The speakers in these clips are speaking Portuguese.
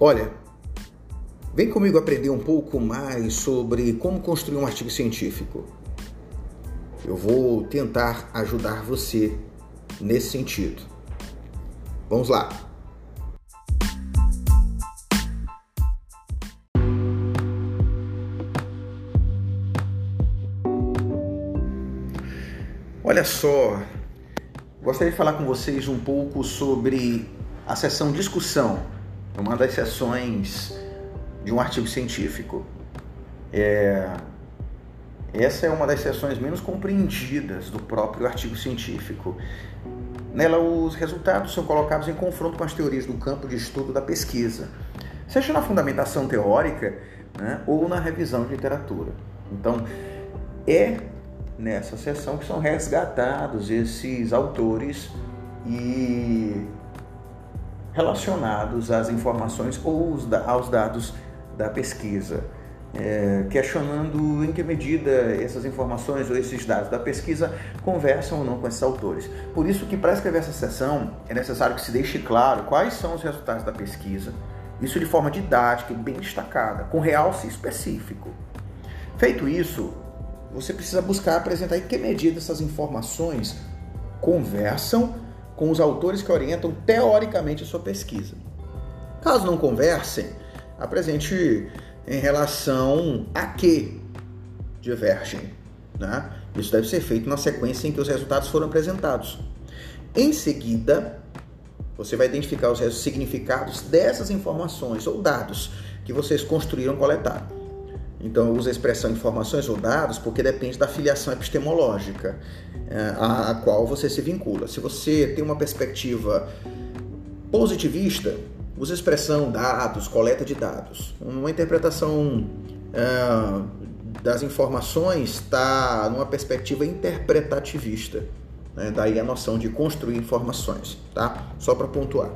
Olha, vem comigo aprender um pouco mais sobre como construir um artigo científico. Eu vou tentar ajudar você nesse sentido. Vamos lá! Olha só, gostaria de falar com vocês um pouco sobre a sessão discussão, uma das sessões de um artigo científico. É, essa é uma das sessões menos compreendidas do próprio artigo científico. Nela, os resultados são colocados em confronto com as teorias do campo de estudo da pesquisa, seja na fundamentação teórica né, ou na revisão de literatura. Então, é nessa sessão que são resgatados esses autores e relacionados às informações ou aos dados da pesquisa, é, questionando em que medida essas informações ou esses dados da pesquisa conversam ou não com esses autores. Por isso que para escrever essa sessão é necessário que se deixe claro quais são os resultados da pesquisa, isso de forma didática e bem destacada, com realce específico. Feito isso, você precisa buscar apresentar em que medida essas informações conversam com os autores que orientam teoricamente a sua pesquisa. Caso não conversem, apresente em relação a que divergem. Né? Isso deve ser feito na sequência em que os resultados foram apresentados. Em seguida, você vai identificar os significados dessas informações ou dados que vocês construíram coletar. Então, eu uso a expressão informações ou dados porque depende da filiação epistemológica é, a, qual você se vincula. Se você tem uma perspectiva positivista, usa a expressão dados, coleta de dados. Uma interpretação é, das informações está numa perspectiva interpretativista. Né? Daí a noção de construir informações, tá? Só para pontuar.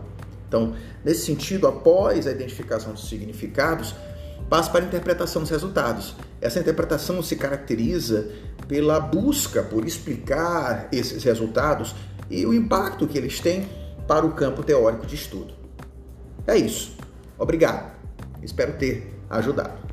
Então, nesse sentido, após a identificação dos significados, passa para a interpretação dos resultados. Essa interpretação se caracteriza pela busca por explicar esses resultados e o impacto que eles têm para o campo teórico de estudo. É isso. Obrigado. Espero ter ajudado.